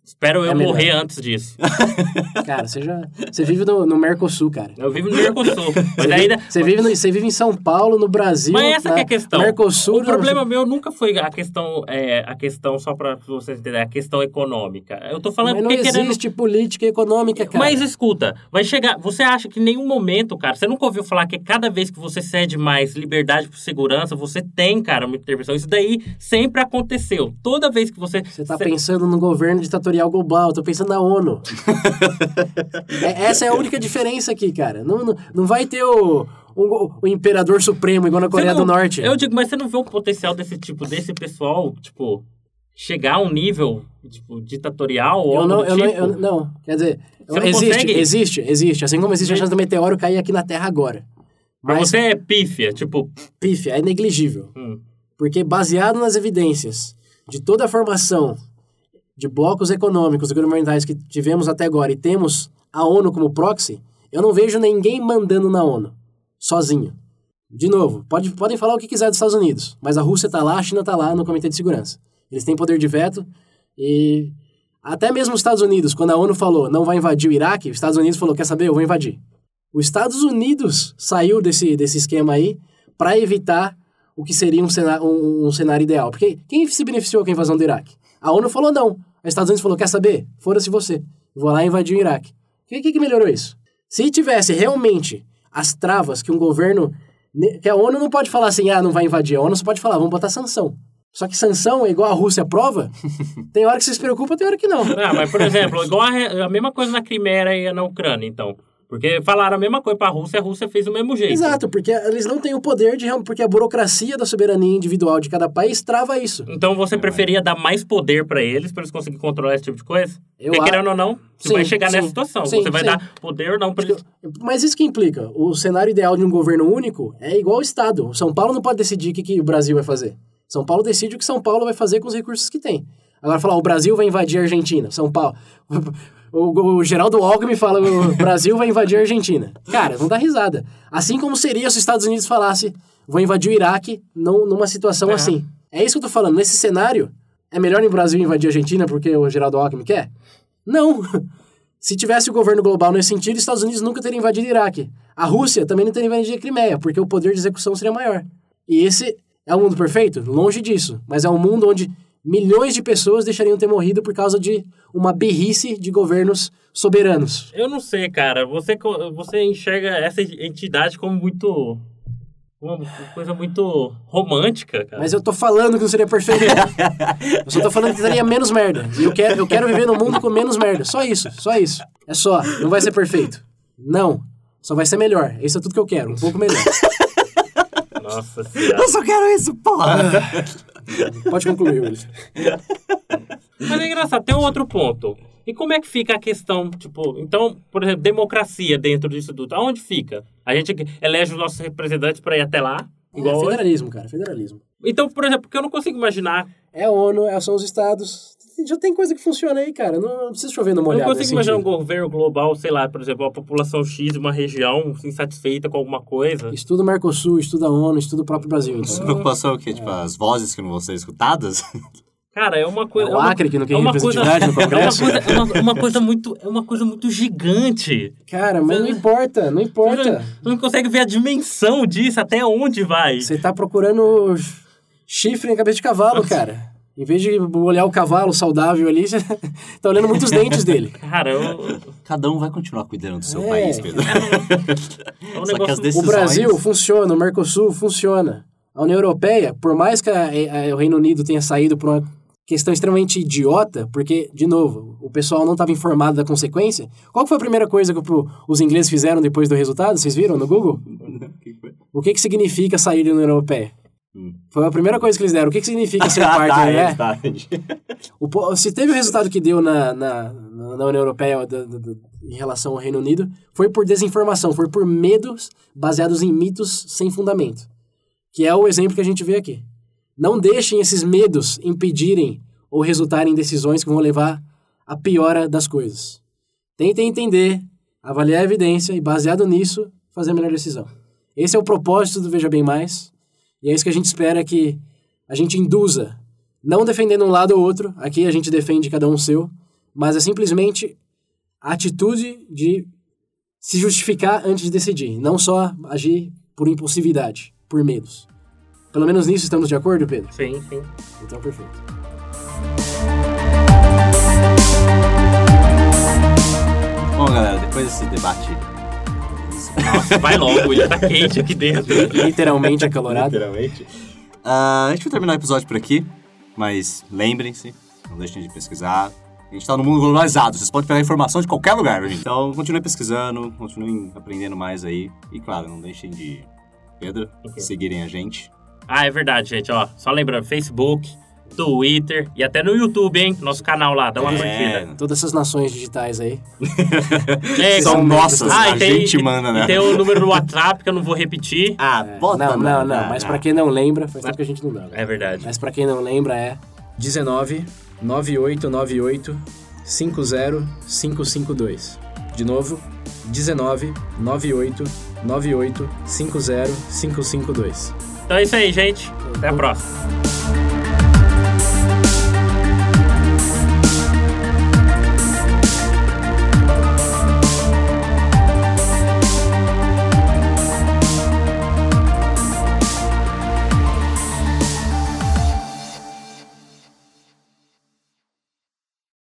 espero eu é morrer antes disso. cara, você já. Você vive no, no Mercosul, cara. Eu vivo no Mercosul, mas Você ainda... vive, você, vive no- você vive em São Paulo, no Brasil. Mas essa na que é a questão. Mercosul. o problema meu nunca foi a questão, é, a questão só para vocês entenderem, a questão econômica. Eu tô falando Mas não porque querendo existe política econômica, cara. Mas escuta, vai chegar. Você acha que em nenhum momento, cara, você nunca ouviu falar que cada vez que você cede mais liberdade por segurança, você tem, cara, uma intervenção. Isso daí sempre aconteceu. Toda vez que você. Você tá pensando no governo ditatorial global, eu tô pensando na ONU. É- essa é a única diferença aqui, cara. Não, não, não vai ter o, o, o imperador supremo igual na Coreia não- do Norte. Eu digo, mas você não vê um potencial desse tipo, desse pessoal, tipo, chegar a um nível, tipo, ditatorial ou Eu algo não, do eu não, tipo? eu não, quer dizer, Você não existe, consegue? existe, existe. Assim como existe a chance do meteoro cair aqui na Terra agora. Pra Mas, você é pífia, tipo. pífia, é negligível. hum, Porque baseado nas evidências de toda a formação de blocos econômicos e governamentais que tivemos até agora e temos a ONU como proxy, eu não vejo ninguém mandando na ONU, sozinho. De novo, pode, podem falar o que quiser dos Estados Unidos, mas a Rússia está lá, a China está lá no Comitê de Segurança. Eles têm poder de veto e até mesmo os Estados Unidos, quando a ONU falou não vai invadir o Iraque, os Estados Unidos falou, quer saber, eu vou invadir. Os Estados Unidos saiu desse, desse esquema aí para evitar o que seria um cenário, um, um cenário ideal. Porque quem se beneficiou com a invasão do Iraque? A ONU falou não. Os Estados Unidos falou, quer saber? Foda-se você. Vou lá invadir o Iraque. O que, que, melhorou isso? Se tivesse realmente as travas que um governo... Que a ONU não pode falar assim, ah, não vai invadir. A ONU só pode falar, vamos botar sanção. Só que sanção é igual a Rússia aprova. tem hora que você se preocupa, tem hora que não. Ah, mas, por exemplo, igual a, a mesma coisa na Crimeia e na Ucrânia, então. Porque falaram a mesma coisa pra Rússia, a Rússia fez do mesmo jeito. Exato, porque eles não têm o poder de... Porque a burocracia da soberania individual de cada país trava isso. Então você preferia dar mais poder pra eles, pra eles conseguirem controlar esse tipo de coisa? Eu Porque a- querendo ou não, você Sim, vai chegar sim, nessa situação. sim, você vai sim. dar poder ou não pra eles. Mas isso que implica? O cenário ideal de um governo único é igual ao Estado. São Paulo não pode decidir o que, que o Brasil vai fazer. São Paulo decide o que São Paulo vai fazer com os recursos que tem. Agora falar, o Brasil vai invadir a Argentina. São Paulo. O, o Geraldo Alckmin fala, o Brasil vai invadir a Argentina. Cara, não dá risada. Assim como seria se os Estados Unidos falasse, vou invadir o Iraque num- numa situação É. assim. É isso que eu tô falando. Nesse cenário, é melhor o Brasil invadir a Argentina porque o Geraldo Alckmin quer? Não. Se tivesse o governo global nesse sentido, os Estados Unidos nunca teriam invadido o Iraque. A Rússia também não teria invadido a Crimeia, porque o poder de execução seria maior. E esse é um mundo perfeito? Longe disso. Mas é um mundo onde milhões de pessoas deixariam ter morrido por causa de uma birrice de governos soberanos. Eu não sei, cara. Você, você enxerga essa entidade como muito. Uma coisa muito romântica, cara. Mas eu tô falando que não seria perfeito. eu só tô falando que teria menos merda. E eu quero, eu quero viver num mundo com menos merda. Só isso, só isso. É só. Não vai ser perfeito. Não. Só vai ser melhor. Isso é tudo que eu quero. Um pouco melhor. Nossa senhora. Eu só quero isso, porra! Pode concluir, Willis. Mas é engraçado, tem um outro ponto. E como é que fica a questão, tipo, então, por exemplo, democracia dentro disso tudo, aonde fica? A gente elege os nossos representantes para ir até lá, igual É hoje. federalismo, cara, federalismo. Então, por exemplo, porque eu não consigo imaginar, É a ONU, é- são os estados. Já tem coisa que funciona aí, cara. Não, não precisa chover no eu não molhado. consigo nesse imaginar um governo global, sei lá, por exemplo, a população X de uma região insatisfeita com alguma coisa. Estuda o Mercosul, estuda a ONU, estuda o próprio Brasil. Então. preocupação é o quê? Tipo, as vozes que não vão ser escutadas? Cara, é uma coisa. É é o uma- Acre que não é tem uma coisa, representatividade no é uma Congresso. coisa, é uma, uma coisa muito, é uma coisa muito gigante. Cara, mas não importa, não Você importa. não, não consegue ver a dimensão disso, até onde vai. Você tá procurando chifre em cabeça de cavalo, cara. Em vez de olhar o cavalo saudável ali, você tá olhando muitos dentes dele. Cara, eu, Cada um vai continuar cuidando do seu É. país, Pedro. é um Só que negócio as O decisões... Brasil funciona, o Mercosul funciona. A União Europeia, por mais que a- a- o Reino Unido tenha saído por uma questão extremamente idiota, porque, de novo, o pessoal não estava informado da consequência. Qual foi a primeira coisa que o- os ingleses fizeram depois do resultado? Vocês viram no Google? O que, que significa sair da União Europeia? Foi a primeira coisa que eles deram. O que, que significa ser parte, tá, né? é, tá. O se teve o resultado que deu na, na, na na União Europeia da- da- da- em relação ao Reino Unido, foi por desinformação, foi por medos baseados em mitos sem fundamento. Que é o exemplo que a gente vê aqui. Não deixem esses medos impedirem ou resultarem em decisões que vão levar à piora das coisas. Tentem entender, avaliar a evidência e, baseado nisso, fazer a melhor decisão. Esse é o propósito do Veja Bem Mais. E é isso que a gente espera que a gente induza não defendendo um lado ou outro, aqui a gente defende cada um o seu, mas é simplesmente a atitude de se justificar antes de decidir, não só agir por impulsividade, por medos. Pelo menos nisso estamos de acordo, Pedro? Sim, sim. Então, perfeito. Bom, galera, depois desse debate... Nossa, vai logo, ele tá quente aqui dentro. Literalmente acalorado. Literalmente. Ah, a gente vai terminar o episódio por aqui, mas lembrem-se, não deixem de pesquisar. A gente tá no mundo globalizado, vocês podem pegar informação de qualquer lugar, gente. Então, continuem pesquisando, continuem aprendendo mais aí. E, claro, não deixem de, Pedro, seguirem a gente. Ah, é verdade, gente, ó. Só lembrando, Facebook, Twitter e até no YouTube, hein? Nosso canal lá, dá uma É, curtida. Todas essas nações digitais aí. É, São como- nossas, Ah, a tem- gente manda, né? E tem o número do WhatsApp que eu não vou repetir. Ah, bota não, não, não, na- mas pra quem não lembra, faz tempo que a gente não dá. né? É verdade. Mas pra quem não lembra é 19 9898 50552. De novo, 19 98 98 50552. Então é isso aí, gente. Até a próxima.